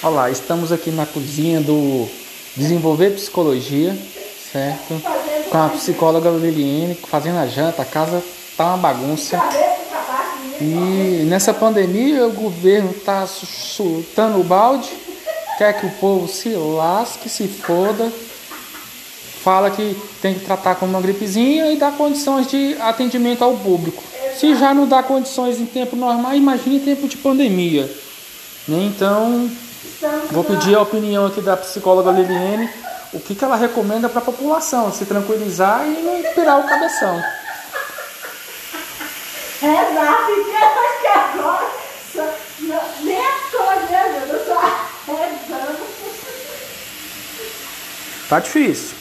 Olá, estamos aqui na cozinha do Desenvolver Psicologia, certo? Com a psicóloga Liliane, fazendo a janta, a casa tá uma bagunça. E nessa pandemia o governo tá soltando o balde, quer que o povo se lasque, se foda. Fala que tem que tratar como uma gripezinha e dá condições de atendimento ao público. Se já não dá condições em tempo normal, imagine em tempo de pandemia. Né? Então, vou pedir a opinião aqui da psicóloga Liliane, o que, que ela recomenda para a população, se tranquilizar e não pirar o cabeção. Rezar, porque que agora nem as coisas, né, meu? Eu só rezando. Tá difícil.